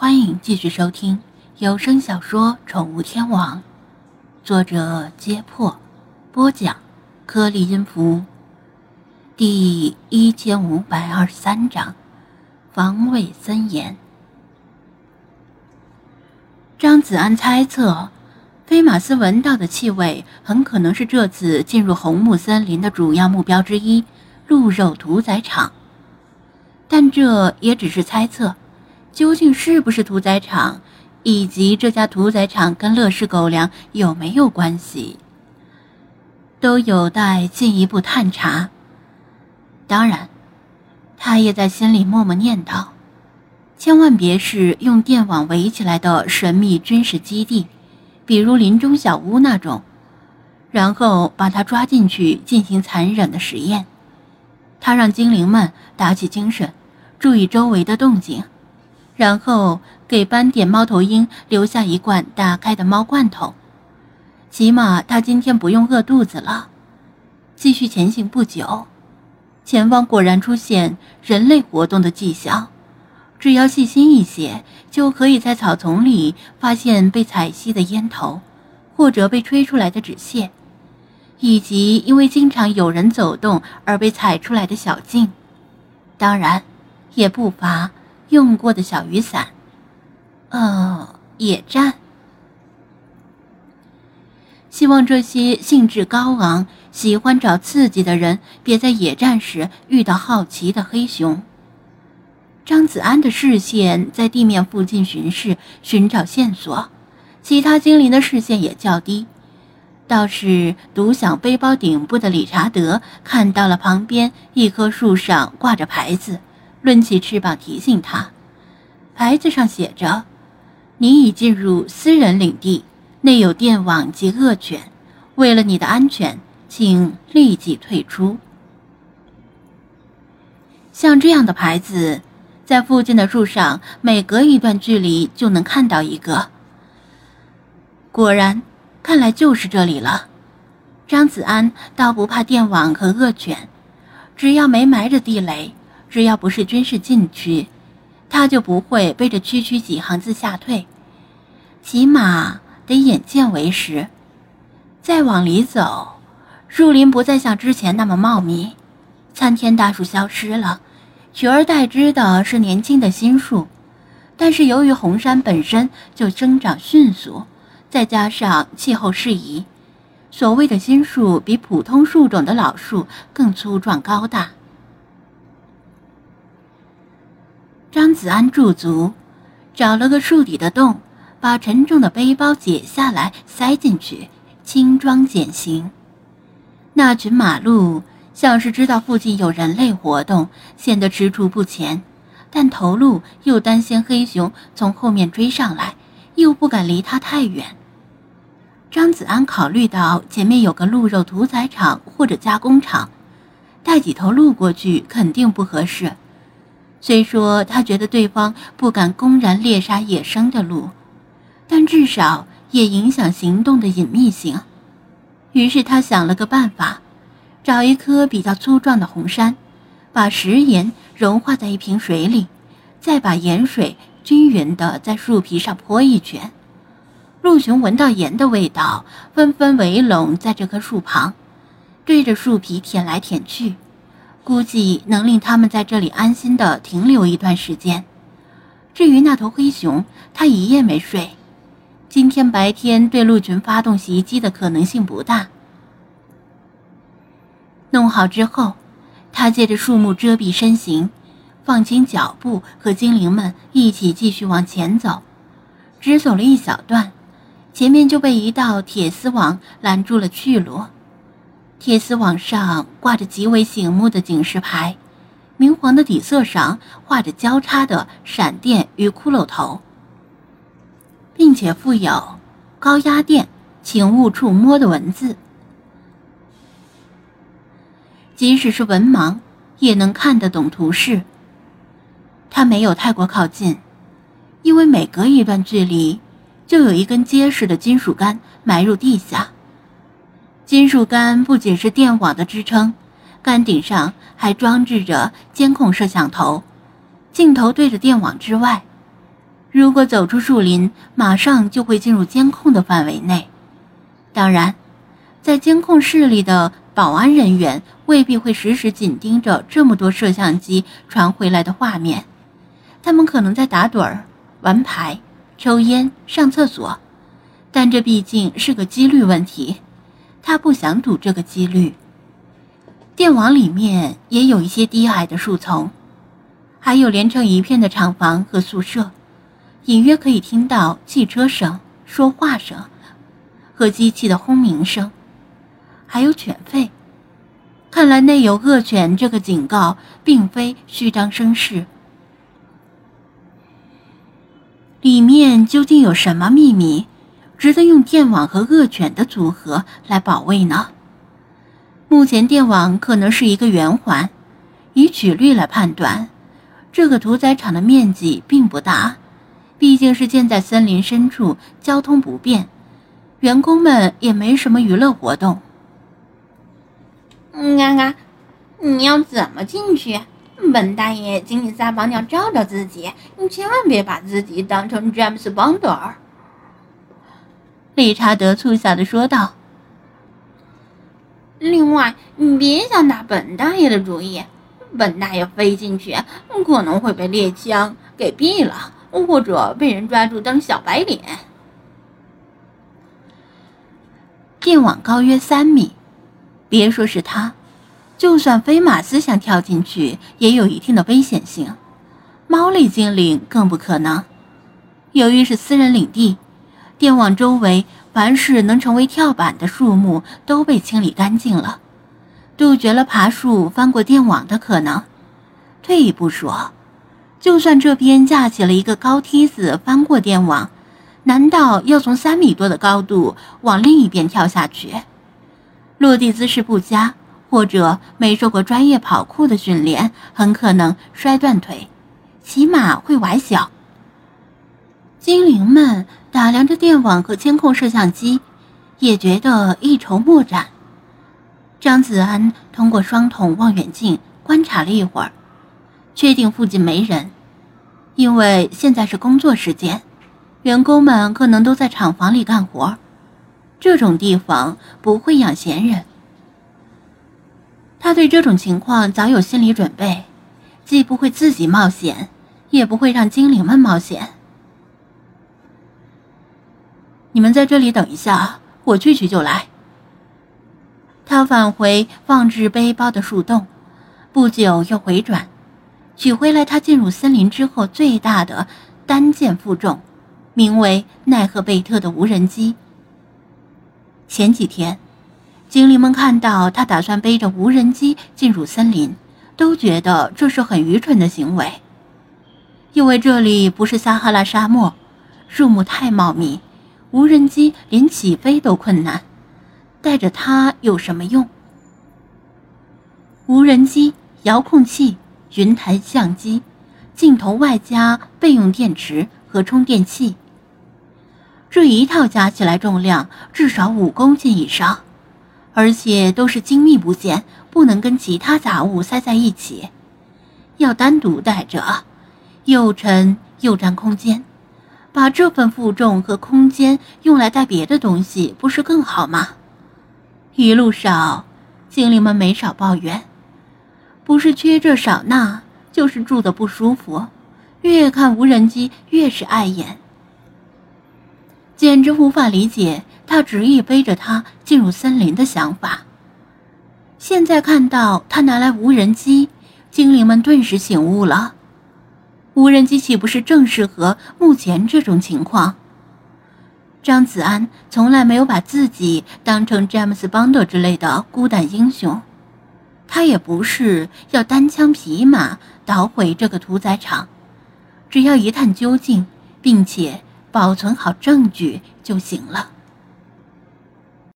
欢迎继续收听有声小说《宠物天王》，作者：揭破，播讲：颗粒音符，第一千五百二十三章，防卫森严。张子安猜测，菲马斯闻到的气味很可能是这次进入红木森林的主要目标之一——鹿肉屠宰场，但这也只是猜测。究竟是不是屠宰场，以及这家屠宰场跟乐事狗粮有没有关系，都有待进一步探查。当然，他也在心里默默念叨：千万别是用电网围起来的神秘军事基地，比如林中小屋那种，然后把他抓进去进行残忍的实验。他让精灵们打起精神，注意周围的动静。然后给斑点猫头鹰留下一罐打开的猫罐头，起码他今天不用饿肚子了。继续前行不久，前方果然出现人类活动的迹象，只要细心一些，就可以在草丛里发现被踩熄的烟头，或者被吹出来的纸屑，以及因为经常有人走动而被踩出来的小径。当然，也不乏。用过的小雨伞，呃，野战。希望这些兴致高昂、喜欢找刺激的人，别在野战时遇到好奇的黑熊。张子安的视线在地面附近巡视，寻找线索。其他精灵的视线也较低，倒是独享背包顶部的理查德看到了旁边一棵树上挂着牌子。抡起翅膀提醒他，牌子上写着：“你已进入私人领地，内有电网及恶犬，为了你的安全，请立即退出。”像这样的牌子，在附近的树上每隔一段距离就能看到一个。果然，看来就是这里了。张子安倒不怕电网和恶犬，只要没埋着地雷。只要不是军事禁区，他就不会背着区区几行字吓退，起码得眼见为实。再往里走，树林不再像之前那么茂密，参天大树消失了，取而代之的是年轻的新树。但是由于红杉本身就生长迅速，再加上气候适宜，所谓的新树比普通树种的老树更粗壮高大。张子安驻足，找了个树底的洞，把沉重的背包解下来塞进去，轻装简行。那群马鹿像是知道附近有人类活动，显得踟蹰不前，但头鹿又担心黑熊从后面追上来，又不敢离它太远。张子安考虑到前面有个鹿肉屠宰场或者加工厂，带几头鹿过去肯定不合适。虽说他觉得对方不敢公然猎杀野生的鹿，但至少也影响行动的隐秘性。于是他想了个办法，找一棵比较粗壮的红杉，把食盐融化在一瓶水里，再把盐水均匀地在树皮上泼一圈。鹿熊闻到盐的味道，纷纷围拢在这棵树旁，对着树皮舔来舔去。估计能令他们在这里安心的停留一段时间。至于那头黑熊，它一夜没睡，今天白天对鹿群发动袭击的可能性不大。弄好之后，他借着树木遮蔽身形，放轻脚步，和精灵们一起继续往前走。只走了一小段，前面就被一道铁丝网拦住了去路。铁丝网上挂着极为醒目的警示牌，明黄的底色上画着交叉的闪电与骷髅头，并且附有“高压电，请勿触摸”的文字。即使是文盲也能看得懂图示。他没有太过靠近，因为每隔一段距离，就有一根结实的金属杆埋入地下。金属杆不仅是电网的支撑，杆顶上还装置着监控摄像头，镜头对着电网之外。如果走出树林，马上就会进入监控的范围内。当然，在监控室里的保安人员未必会时时紧盯着这么多摄像机传回来的画面，他们可能在打盹儿、玩牌、抽烟、上厕所，但这毕竟是个几率问题，他不想赌这个几率。电网里面也有一些低矮的树丛，还有连成一片的厂房和宿舍。隐约可以听到汽车声、说话声和机器的轰鸣声，还有犬吠。看来内有恶犬这个警告并非虚张声势。里面究竟有什么秘密，值得用电网和恶犬的组合来保卫呢？目前电网可能是一个圆环，以曲率来判断，这个屠宰场的面积并不大。毕竟是建在森林深处，交通不便，员工们也没什么娱乐活动。嘎嘎，你要怎么进去？本大爷请你撒泡尿照照自己，你千万别把自己当成詹姆斯邦德尔。理查德促狭的说道。另外，你别想打本大爷的主意，本大爷飞进去可能会被猎枪给毙了。或者被人抓住当小白脸。电网高约三米，别说是他，就算飞马斯想跳进去，也有一定的危险性。猫类精灵更不可能。由于是私人领地，电网周围凡是能成为跳板的树木都被清理干净了，杜绝了爬树翻过电网的可能。退一步说。就算这边架起了一个高梯子翻过电网，难道要从三米多的高度往另一边跳下去？落地姿势不佳，或者没受过专业跑酷的训练，很可能摔断腿，起码会崴脚。精灵们打量着电网和监控摄像机，也觉得一筹莫展。张子安通过双筒望远镜观察了一会儿。确定附近没人，因为现在是工作时间，员工们可能都在厂房里干活，这种地方不会养闲人。他对这种情况早有心理准备，既不会自己冒险，也不会让精灵们冒险。你们在这里等一下，我去去就来。他返回放置背包的树洞，不久又回转。取回来他进入森林之后最大的单件负重，名为奈赫贝特的无人机。前几天，精灵们看到他打算背着无人机进入森林，都觉得这是很愚蠢的行为，因为这里不是撒哈拉沙漠，树木太茂密，无人机连起飞都困难，带着它有什么用？无人机遥控器。云台相机、镜头外加备用电池和充电器，这一套加起来重量至少五公斤以上，而且都是精密部件，不能跟其他杂物塞在一起，要单独带着，又沉又占空间。把这份负重和空间用来带别的东西，不是更好吗？一路上，精灵们没少抱怨。不是缺这少那，就是住的不舒服，越看无人机越是碍眼，简直无法理解他执意背着他进入森林的想法。现在看到他拿来无人机，精灵们顿时醒悟了。无人机岂不是正适合目前这种情况？张子安从来没有把自己当成詹姆斯邦德之类的孤胆英雄。他也不是要单枪匹马捣毁这个屠宰场，只要一探究竟，并且保存好证据就行了。